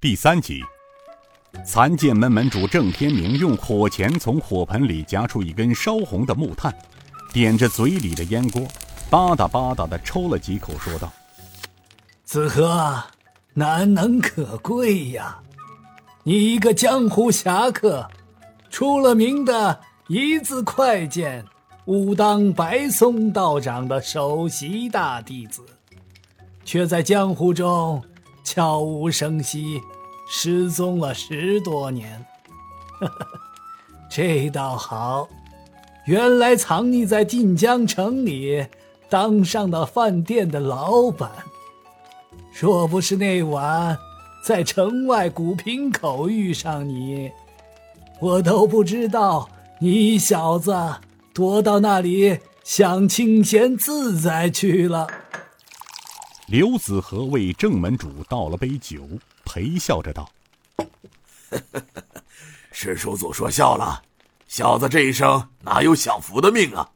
第三集，残剑门门主郑天明用火钳从火盆里夹出一根烧红的木炭，点着嘴里的烟锅，吧嗒吧嗒的抽了几口，说道：“子和，难能可贵呀！你一个江湖侠客，出了名的一字快剑，武当白松道长的首席大弟子，却在江湖中……”悄无声息，失踪了十多年。这倒好，原来藏匿在晋江城里，当上了饭店的老板。若不是那晚在城外古平口遇上你，我都不知道你小子躲到那里享清闲自在去了。刘子和为郑门主倒了杯酒，陪笑着道：“师叔祖说笑了，小子这一生哪有享福的命啊？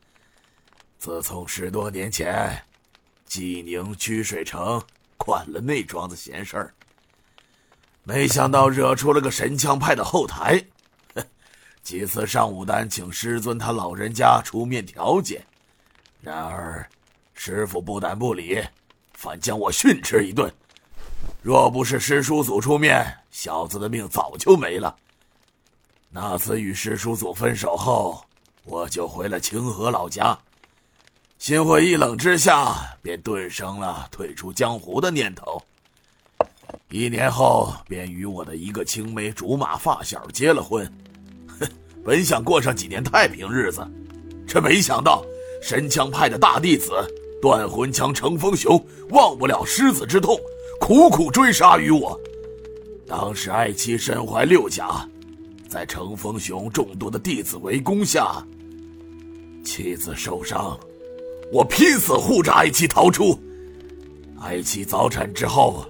自从十多年前，济宁曲水城管了那桩子闲事儿，没想到惹出了个神枪派的后台。几次上武丹请师尊他老人家出面调解，然而师傅不但不理。”反将我训斥一顿，若不是师叔祖出面，小子的命早就没了。那次与师叔祖分手后，我就回了清河老家，心灰意冷之下，便顿生了退出江湖的念头。一年后，便与我的一个青梅竹马发小结了婚，哼，本想过上几年太平日子，却没想到神枪派的大弟子。断魂枪乘风雄忘不了失子之痛，苦苦追杀于我。当时爱妻身怀六甲，在乘风雄众多的弟子围攻下，妻子受伤，我拼死护着爱妻逃出。爱妻早产之后，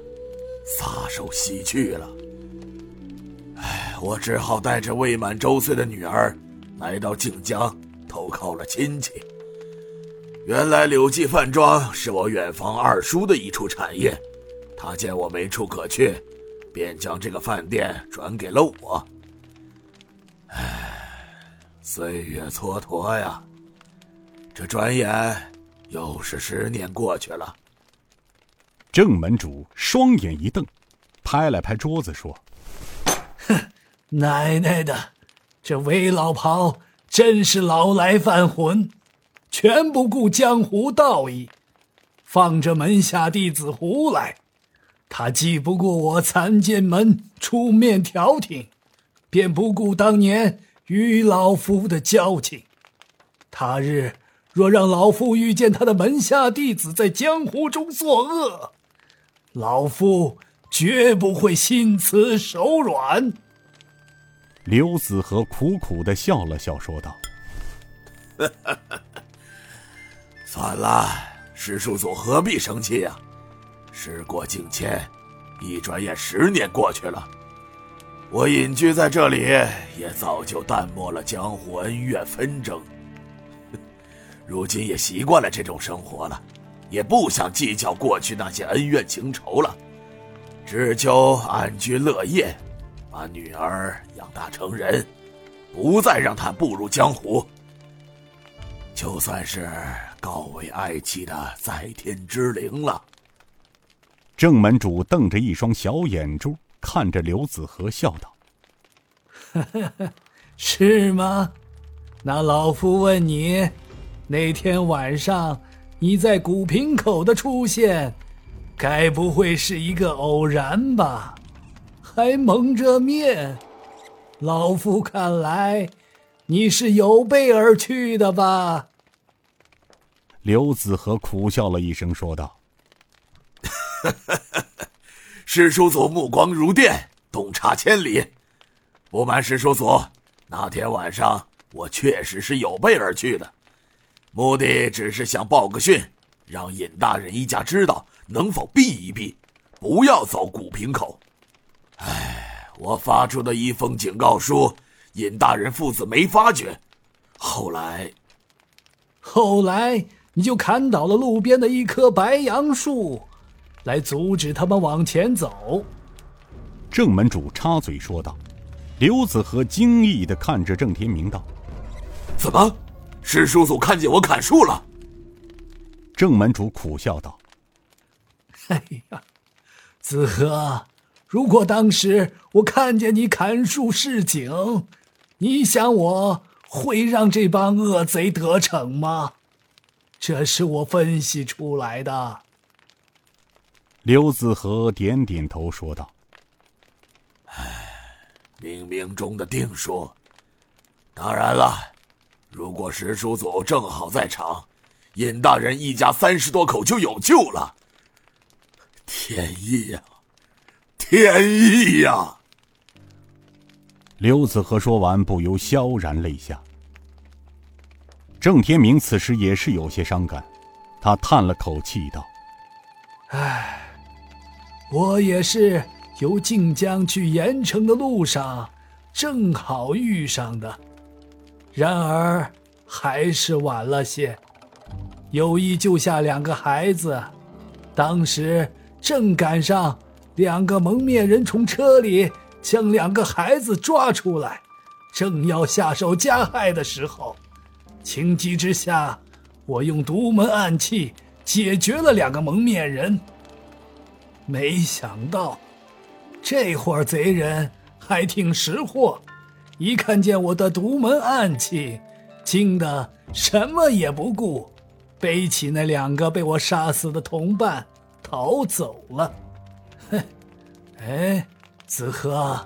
撒手西去了。唉，我只好带着未满周岁的女儿，来到靖江投靠了亲戚。原来柳记饭庄是我远房二叔的一处产业，他见我没处可去，便将这个饭店转给了我。唉，岁月蹉跎呀，这转眼又是十年过去了。郑门主双眼一瞪，拍了拍桌子说：“哼，奶奶的，这韦老袍真是老来犯浑。”全不顾江湖道义，放着门下弟子胡来。他既不顾我残剑门出面调停，便不顾当年与老夫的交情。他日若让老夫遇见他的门下弟子在江湖中作恶，老夫绝不会心慈手软。刘子和苦苦的笑了笑，说道：“ 算了，师叔祖何必生气呀？时过境迁，一转眼十年过去了，我隐居在这里，也早就淡漠了江湖恩怨纷争。如今也习惯了这种生活了，也不想计较过去那些恩怨情仇了，只求安居乐业，把女儿养大成人，不再让她步入江湖。就算是。告慰爱妻的在天之灵了。正门主瞪着一双小眼珠看着刘子和，笑道：“ 是吗？那老夫问你，那天晚上你在古平口的出现，该不会是一个偶然吧？还蒙着面，老夫看来，你是有备而去的吧？”刘子和苦笑了一声，说道：“ 师叔祖目光如电，洞察千里。不瞒师叔祖，那天晚上我确实是有备而去的，目的只是想报个讯，让尹大人一家知道能否避一避，不要走古平口。唉，我发出的一封警告书，尹大人父子没发觉。后来，后来。”你就砍倒了路边的一棵白杨树，来阻止他们往前走。郑门主插嘴说道。刘子和惊异的看着郑天明道：“怎么，师叔祖看见我砍树了？”郑门主苦笑道：“哎呀，子和，如果当时我看见你砍树示警，你想我会让这帮恶贼得逞吗？这是我分析出来的。”刘子和点点头说道：“唉。”冥冥中的定数。当然了，如果石叔祖正好在场，尹大人一家三十多口就有救了。天意呀，天意呀！刘子和说完，不由萧然泪下。郑天明此时也是有些伤感，他叹了口气道：“唉，我也是。”由晋江去盐城的路上，正好遇上的，然而还是晚了些。有意救下两个孩子，当时正赶上两个蒙面人从车里将两个孩子抓出来，正要下手加害的时候，情急之下，我用独门暗器解决了两个蒙面人。没想到。这伙贼人还挺识货，一看见我的独门暗器，惊得什么也不顾，背起那两个被我杀死的同伴逃走了。哼，哎，子和，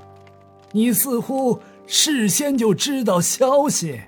你似乎事先就知道消息。